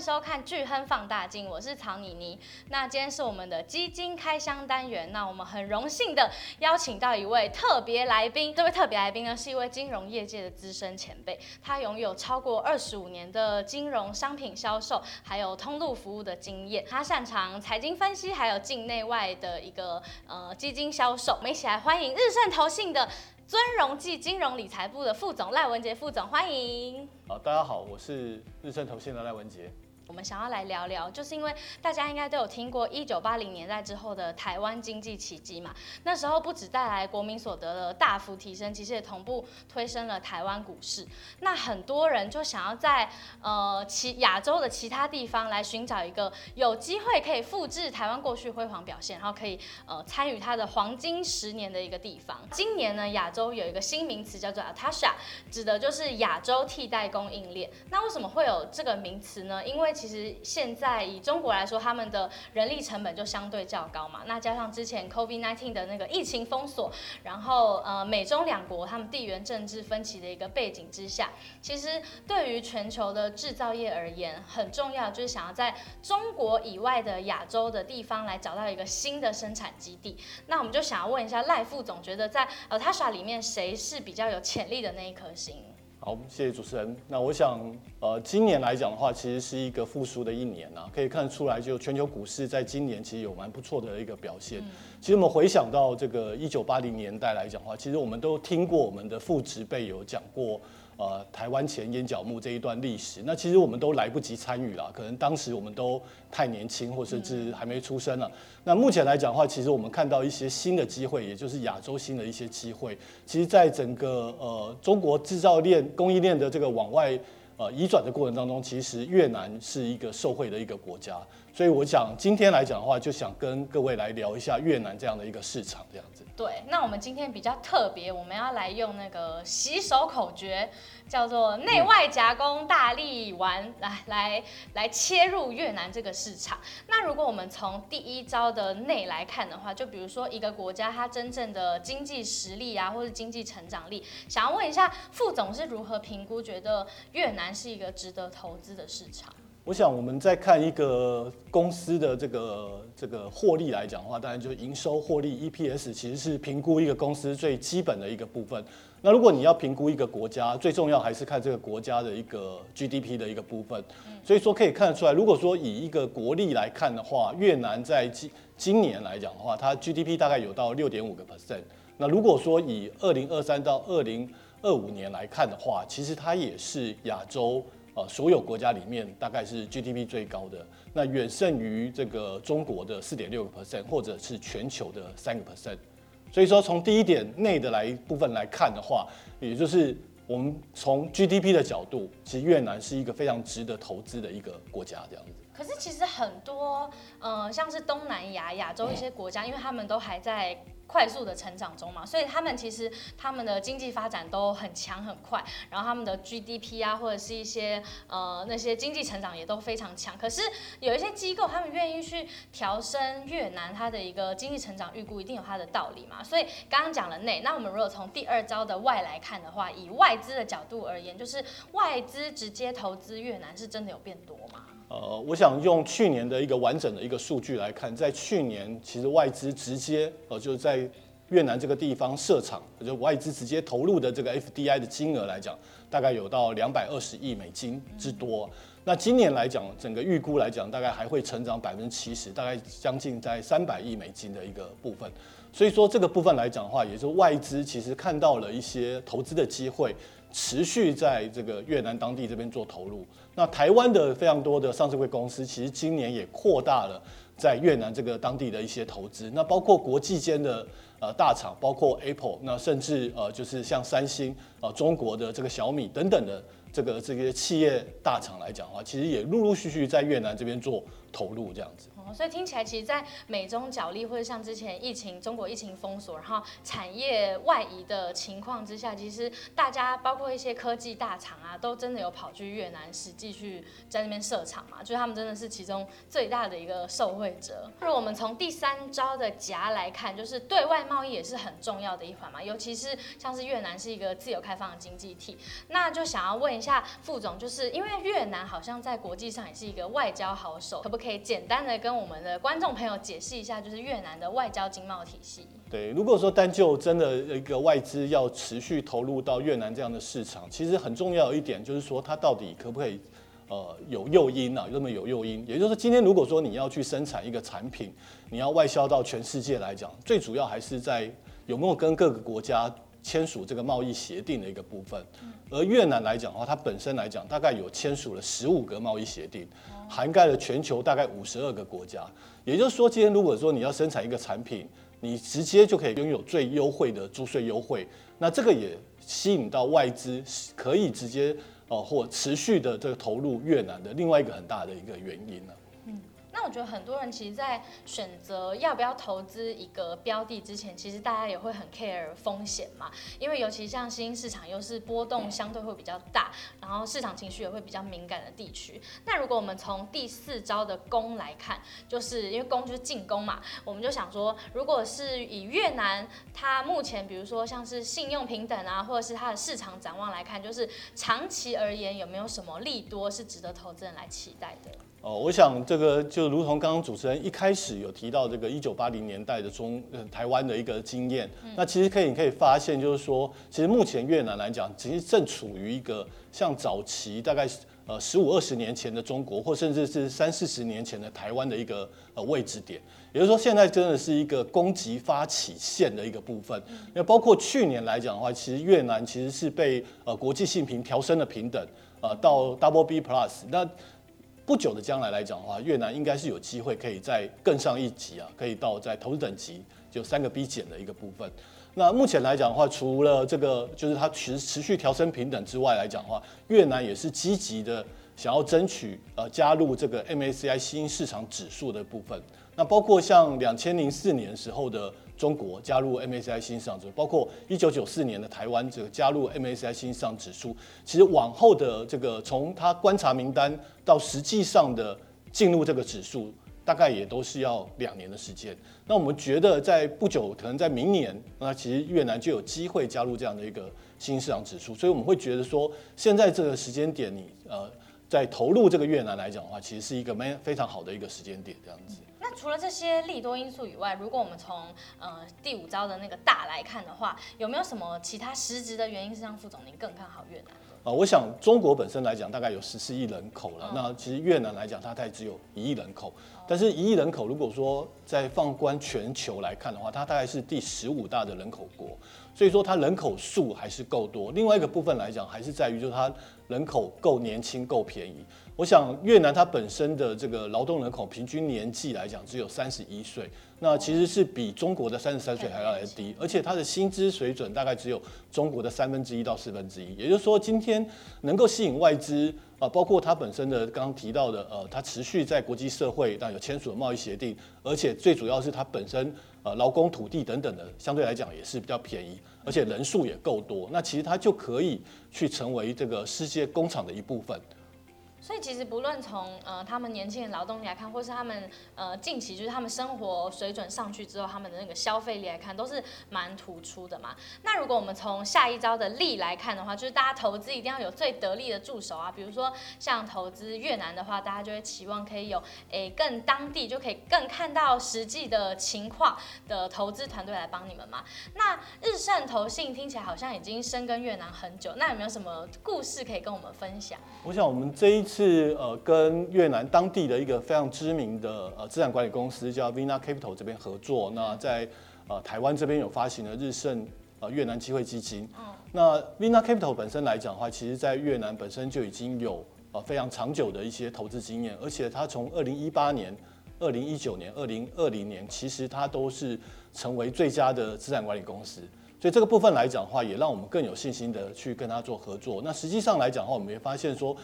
收看巨亨放大镜，我是曹妮妮。那今天是我们的基金开箱单元，那我们很荣幸的邀请到一位特别来宾。这位特别来宾呢，是一位金融业界的资深前辈，他拥有超过二十五年的金融商品销售还有通路服务的经验。他擅长财经分析，还有境内外的一个呃基金销售。我们一起来欢迎日盛投信的。尊荣际金融理财部的副总赖文杰副总，欢迎。好，大家好，我是日盛投信的赖文杰。我们想要来聊聊，就是因为大家应该都有听过一九八零年代之后的台湾经济奇迹嘛。那时候不止带来国民所得的大幅提升，其实也同步推升了台湾股市。那很多人就想要在呃其亚洲的其他地方来寻找一个有机会可以复制台湾过去辉煌表现，然后可以呃参与它的黄金十年的一个地方。今年呢，亚洲有一个新名词叫做 ATASA，指的就是亚洲替代供应链。那为什么会有这个名词呢？因为其实现在以中国来说，他们的人力成本就相对较高嘛。那加上之前 COVID-19 的那个疫情封锁，然后呃美中两国他们地缘政治分歧的一个背景之下，其实对于全球的制造业而言，很重要就是想要在中国以外的亚洲的地方来找到一个新的生产基地。那我们就想要问一下赖副总，觉得在 ATASA 里面谁是比较有潜力的那一颗星？好，谢谢主持人。那我想，呃，今年来讲的话，其实是一个复苏的一年啊，可以看得出来，就全球股市在今年其实有蛮不错的一个表现。嗯、其实我们回想到这个一九八零年代来讲的话，其实我们都听过我们的父职辈有讲过。呃，台湾前眼角木这一段历史，那其实我们都来不及参与了，可能当时我们都太年轻，或甚至还没出生了。那目前来讲的话，其实我们看到一些新的机会，也就是亚洲新的一些机会。其实，在整个呃中国制造链、供应链的这个往外呃移转的过程当中，其实越南是一个受惠的一个国家。所以，我想今天来讲的话，就想跟各位来聊一下越南这样的一个市场，这样子。对，那我们今天比较特别，我们要来用那个洗手口诀，叫做“内外夹攻大力丸”，来来来切入越南这个市场。那如果我们从第一招的内来看的话，就比如说一个国家它真正的经济实力啊，或者经济成长力，想要问一下副总是如何评估，觉得越南是一个值得投资的市场？我想我们在看一个公司的这个这个获利来讲的话，当然就是营收获利 EPS，其实是评估一个公司最基本的一个部分。那如果你要评估一个国家，最重要还是看这个国家的一个 GDP 的一个部分。所以说可以看得出来，如果说以一个国力来看的话，越南在今今年来讲的话，它 GDP 大概有到六点五个 percent。那如果说以二零二三到二零二五年来看的话，其实它也是亚洲。呃，所有国家里面大概是 GDP 最高的，那远胜于这个中国的四点六个 percent，或者是全球的三个 percent。所以说，从第一点内的来部分来看的话，也就是我们从 GDP 的角度，其实越南是一个非常值得投资的一个国家，这样子。可是其实很多，呃，像是东南亚、亚洲一些国家，因为他们都还在。快速的成长中嘛，所以他们其实他们的经济发展都很强很快，然后他们的 GDP 啊，或者是一些呃那些经济成长也都非常强。可是有一些机构他们愿意去调升越南它的一个经济成长预估，一定有它的道理嘛。所以刚刚讲了内，那我们如果从第二招的外来看的话，以外资的角度而言，就是外资直接投资越南是真的有变多吗？呃，我想用去年的一个完整的一个数据来看，在去年其实外资直接呃就是在越南这个地方设厂，就外资直接投入的这个 FDI 的金额来讲，大概有到两百二十亿美金之多。那今年来讲，整个预估来讲，大概还会成长百分之七十，大概将近在三百亿美金的一个部分。所以说这个部分来讲的话，也就是外资其实看到了一些投资的机会。持续在这个越南当地这边做投入，那台湾的非常多的上市柜公司，其实今年也扩大了在越南这个当地的一些投资，那包括国际间的呃大厂，包括 Apple，那甚至呃就是像三星，呃中国的这个小米等等的这个这些企业大厂来讲的话，其实也陆陆续续在越南这边做投入这样子。所以听起来，其实，在美中角力或者像之前疫情、中国疫情封锁，然后产业外移的情况之下，其实大家包括一些科技大厂啊，都真的有跑去越南实际去在那边设厂嘛，就是他们真的是其中最大的一个受惠者。那我们从第三招的夹来看，就是对外贸易也是很重要的一环嘛，尤其是像是越南是一个自由开放的经济体，那就想要问一一下副总，就是因为越南好像在国际上也是一个外交好手，可不可以简单的跟我我们的观众朋友解释一下，就是越南的外交经贸体系？对，如果说单就真的一个外资要持续投入到越南这样的市场，其实很重要一点就是说，它到底可不可以呃有诱因啊？有没有诱因？也就是说，今天如果说你要去生产一个产品，你要外销到全世界来讲，最主要还是在有没有跟各个国家签署这个贸易协定的一个部分。而越南来讲的话，它本身来讲大概有签署了十五个贸易协定，涵盖了全球大概五十二个国家。也就是说，今天如果说你要生产一个产品，你直接就可以拥有最优惠的租税优惠，那这个也吸引到外资可以直接哦或持续的这个投入越南的另外一个很大的一个原因呢。那我觉得很多人其实，在选择要不要投资一个标的之前，其实大家也会很 care 风险嘛。因为尤其像新兴市场，又是波动相对会比较大，然后市场情绪也会比较敏感的地区。那如果我们从第四招的攻来看，就是因为攻就是进攻嘛，我们就想说，如果是以越南它目前，比如说像是信用平等啊，或者是它的市场展望来看，就是长期而言有没有什么利多是值得投资人来期待的？哦，我想这个就如同刚刚主持人一开始有提到这个一九八零年代的中呃台湾的一个经验，那其实可以你可以发现，就是说，其实目前越南来讲，其实正处于一个像早期大概呃十五二十年前的中国，或甚至是三四十年前的台湾的一个呃位置点。也就是说，现在真的是一个攻击发起线的一个部分。那包括去年来讲的话，其实越南其实是被呃国际信评调升了平等，呃到 Double B Plus 那。不久的将来来讲的话，越南应该是有机会可以再更上一级啊，可以到在投资等级就三个 B 减的一个部分。那目前来讲的话，除了这个就是它持持续调升平等之外来讲的话，越南也是积极的想要争取呃加入这个 MSCI 新兴市场指数的部分。那包括像两千零四年时候的。中国加入 MSCI 新兴市场指数，包括一九九四年的台湾这个加入 MSCI 新兴市场指数，其实往后的这个从他观察名单到实际上的进入这个指数，大概也都是要两年的时间。那我们觉得在不久，可能在明年，那其实越南就有机会加入这样的一个新兴市场指数。所以我们会觉得说，现在这个时间点，你呃在投入这个越南来讲的话，其实是一个蛮非常好的一个时间点，这样子。那除了这些利多因素以外，如果我们从呃第五招的那个大来看的话，有没有什么其他实质的原因是让副总您更看好越南的？啊，我想中国本身来讲大概有十四亿人口了，那其实越南来讲它大概只有一亿人口，但是一亿人口如果说在放观全球来看的话，它大概是第十五大的人口国，所以说它人口数还是够多。另外一个部分来讲，还是在于就是它人口够年轻、够便宜。我想越南它本身的这个劳动人口平均年纪来讲只有三十一岁，那其实是比中国的三十三岁还要来低，而且它的薪资水准大概只有中国的三分之一到四分之一。也就是说，今天能够吸引外资啊，包括它本身的刚刚提到的呃，它持续在国际社会但有签署的贸易协定，而且最主要是它本身呃劳工、土地等等的相对来讲也是比较便宜，而且人数也够多，那其实它就可以去成为这个世界工厂的一部分。所以其实不论从呃他们年轻人劳动力来看，或是他们呃近期就是他们生活水准上去之后，他们的那个消费力来看，都是蛮突出的嘛。那如果我们从下一招的利来看的话，就是大家投资一定要有最得力的助手啊。比如说像投资越南的话，大家就会期望可以有诶、更当地就可以更看到实际的情况的投资团队来帮你们嘛。那日盛投信听起来好像已经深耕越南很久，那有没有什么故事可以跟我们分享？我想我们这一。是呃，跟越南当地的一个非常知名的呃资产管理公司叫 Vina Capital 这边合作。那在呃台湾这边有发行了日盛呃越南机会基金。那 Vina Capital 本身来讲的话，其实在越南本身就已经有呃非常长久的一些投资经验，而且它从二零一八年、二零一九年、二零二零年，其实它都是成为最佳的资产管理公司。所以这个部分来讲的话，也让我们更有信心的去跟他做合作。那实际上来讲的话，我们也发现说，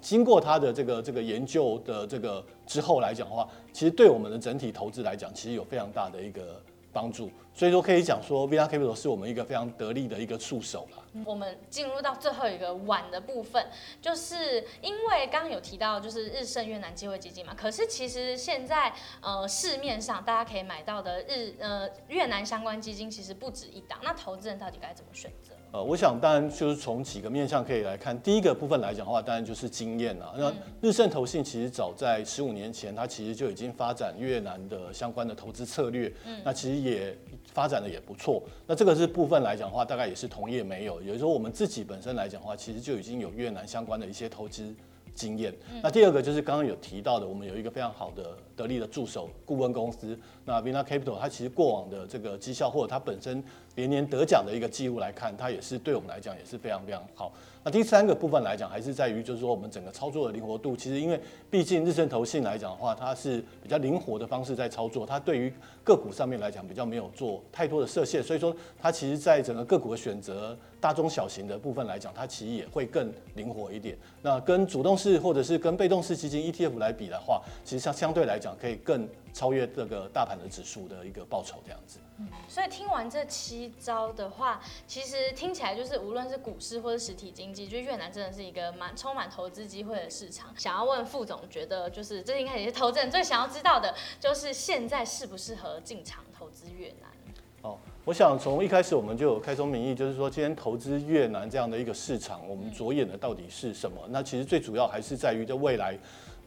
经过他的这个这个研究的这个之后来讲的话，其实对我们的整体投资来讲，其实有非常大的一个帮助。所以说可以讲说 VR Capital 是我们一个非常得力的一个触手啦。我们进入到最后一个晚的部分，就是因为刚刚有提到就是日盛越南机会基金嘛，可是其实现在呃市面上大家可以买到的日呃越南相关基金其实不止一档，那投资人到底该怎么选择？呃，我想当然就是从几个面向可以来看。第一个部分来讲的话，当然就是经验啊。那日盛投信其实早在十五年前，它其实就已经发展越南的相关的投资策略。嗯，那其实也发展的也不错。那这个是部分来讲的话，大概也是同业没有。也就是说，我们自己本身来讲的话，其实就已经有越南相关的一些投资经验。那第二个就是刚刚有提到的，我们有一个非常好的得力的助手顾问公司，那 Vina Capital，它其实过往的这个绩效或者它本身。连年得奖的一个记录来看，它也是对我们来讲也是非常非常好。那第三个部分来讲，还是在于就是说我们整个操作的灵活度。其实因为毕竟日盛投信来讲的话，它是比较灵活的方式在操作，它对于个股上面来讲比较没有做太多的设限，所以说它其实在整个个股的选择大中小型的部分来讲，它其实也会更灵活一点。那跟主动式或者是跟被动式基金 ETF 来比的话，其实相相对来讲可以更超越这个大盘的指数的一个报酬这样子。嗯，所以听完这七招的话，其实听起来就是无论是股市或者实体经济，就越南真的是一个蛮充满投资机会的市场。想要问副总，觉得就是这应该也是投资人最想要知道的，就是现在适不适合进场投资越南？哦，我想从一开始我们就有开宗明义，就是说今天投资越南这样的一个市场，我们着眼的到底是什么？那其实最主要还是在于在未来。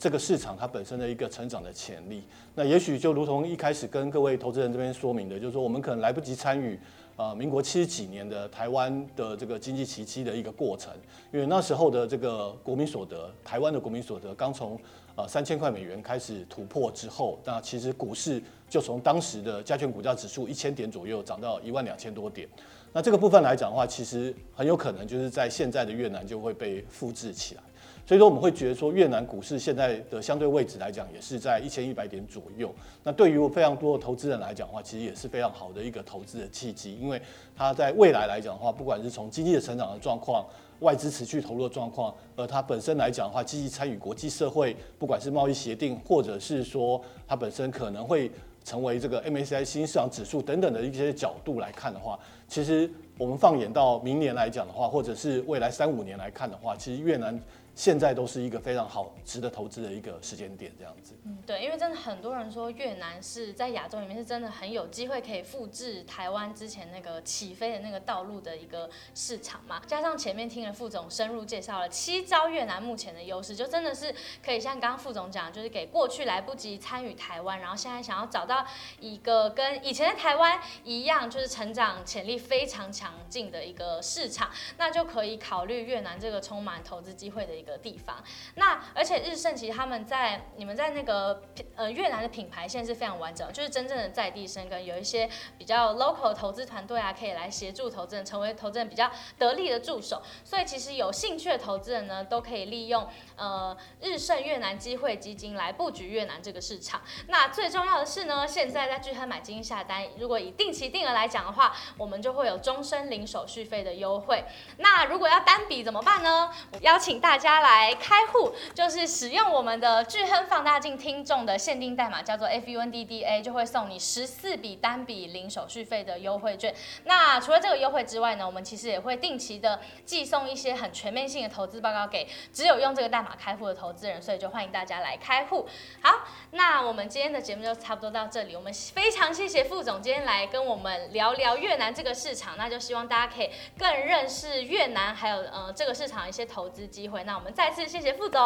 这个市场它本身的一个成长的潜力，那也许就如同一开始跟各位投资人这边说明的，就是说我们可能来不及参与啊，民国七十几年的台湾的这个经济奇迹的一个过程，因为那时候的这个国民所得，台湾的国民所得刚从啊三千块美元开始突破之后，那其实股市就从当时的加权股价指数一千点左右涨到一万两千多点，那这个部分来讲的话，其实很有可能就是在现在的越南就会被复制起来。所以说我们会觉得说，越南股市现在的相对位置来讲，也是在一千一百点左右。那对于非常多的投资人来讲的话，其实也是非常好的一个投资的契机，因为它在未来来讲的话，不管是从经济的成长的状况、外资持续投入的状况，而它本身来讲的话，积极参与国际社会，不管是贸易协定，或者是说它本身可能会成为这个 MSCI 新市场指数等等的一些角度来看的话，其实我们放眼到明年来讲的话，或者是未来三五年来看的话，其实越南。现在都是一个非常好、值得投资的一个时间点，这样子。嗯，对，因为真的很多人说越南是在亚洲里面是真的很有机会可以复制台湾之前那个起飞的那个道路的一个市场嘛。加上前面听了副总深入介绍了七招越南目前的优势，就真的是可以像刚刚副总讲，就是给过去来不及参与台湾，然后现在想要找到一个跟以前的台湾一样，就是成长潜力非常强劲的一个市场，那就可以考虑越南这个充满投资机会的一个的地方，那而且日盛其实他们在你们在那个呃越南的品牌现在是非常完整，就是真正的在地生根，有一些比较 local 投资团队啊，可以来协助投资人，成为投资人比较得力的助手。所以其实有兴趣的投资人呢，都可以利用呃日盛越南机会基金来布局越南这个市场。那最重要的是呢，现在在聚亨买基金下单，如果以定期定额来讲的话，我们就会有终身零手续费的优惠。那如果要单笔怎么办呢？我邀请大家来开户，就是使用我们的巨亨放大镜听众的限定代码，叫做 FUNDDA，就会送你十四笔单笔零手续费的优惠券。那除了这个优惠之外呢，我们其实也会定期的寄送一些很全面性的投资报告给只有用这个代码开户的投资人，所以就欢迎大家来开户。好，那我们今天的节目就差不多到这里，我们非常谢谢副总今天来跟我们聊聊越南这个市场，那就希望大家可以更认识越南，还有呃这个市场一些投资机会。那我们再次谢谢副总。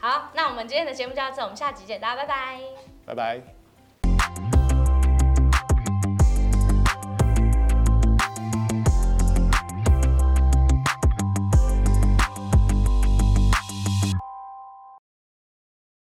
好，那我们今天的节目就到这，我们下集见，大家拜拜，拜拜。